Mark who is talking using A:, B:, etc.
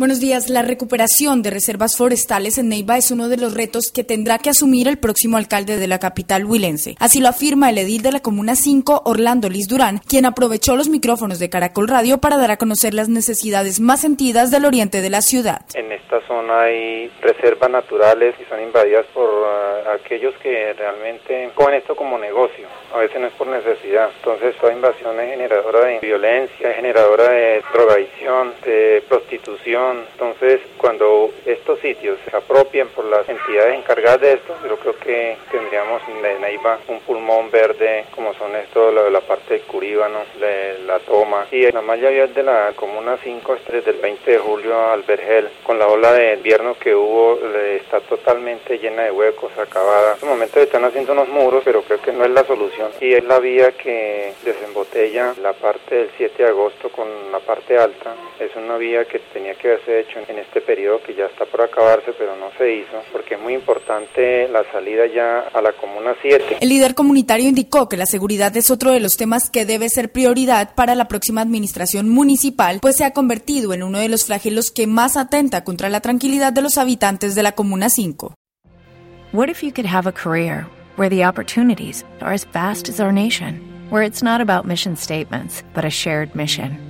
A: Buenos días. La recuperación de reservas forestales en Neiva es uno de los retos que tendrá que asumir el próximo alcalde de la capital huilense. Así lo afirma el edil de la Comuna 5, Orlando Liz Durán, quien aprovechó los micrófonos de Caracol Radio para dar a conocer las necesidades más sentidas del oriente de la ciudad.
B: En esta zona hay reservas naturales y son invadidas por uh, aquellos que realmente cogen esto como negocio. A veces no es por necesidad. Entonces, toda invasión es generadora de violencia, es generadora de drogadicción, de prostitución entonces, cuando estos sitios se apropien por las entidades encargadas de esto, yo creo que tendríamos en Neiva un pulmón verde, como son esto, la, la parte del Curíbano, de la toma. Y la malla vial de la Comuna 5 desde el 20 de julio al Vergel, con la ola de invierno que hubo, está totalmente llena de huecos, acabada. En este momento están haciendo unos muros, pero creo que no es la solución. Y es la vía que desembotella la parte del 7 de agosto con la parte alta. Es una vía que tenía que haberse hecho en este periodo que ya está por acabarse, pero no se hizo, porque es muy importante la salida ya a la Comuna 7.
A: El líder comunitario indicó que la seguridad es otro de los temas que debe ser prioridad para la próxima administración municipal, pues se ha convertido en uno de los flagelos que más atenta contra la tranquilidad de los habitantes de la Comuna 5.
C: What if you could have a career where the opportunities are as vast as our nation, where it's not about mission statements, but a shared mission?